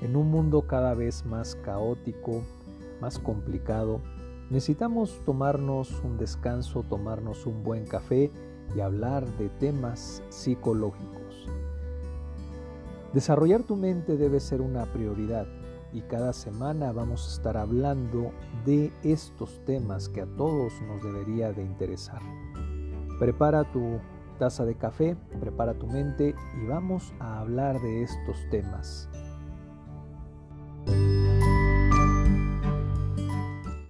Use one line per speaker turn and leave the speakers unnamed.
En un mundo cada vez más caótico, más complicado, necesitamos tomarnos un descanso, tomarnos un buen café y hablar de temas psicológicos. Desarrollar tu mente debe ser una prioridad y cada semana vamos a estar hablando de estos temas que a todos nos debería de interesar. Prepara tu taza de café, prepara tu mente y vamos a hablar de estos temas.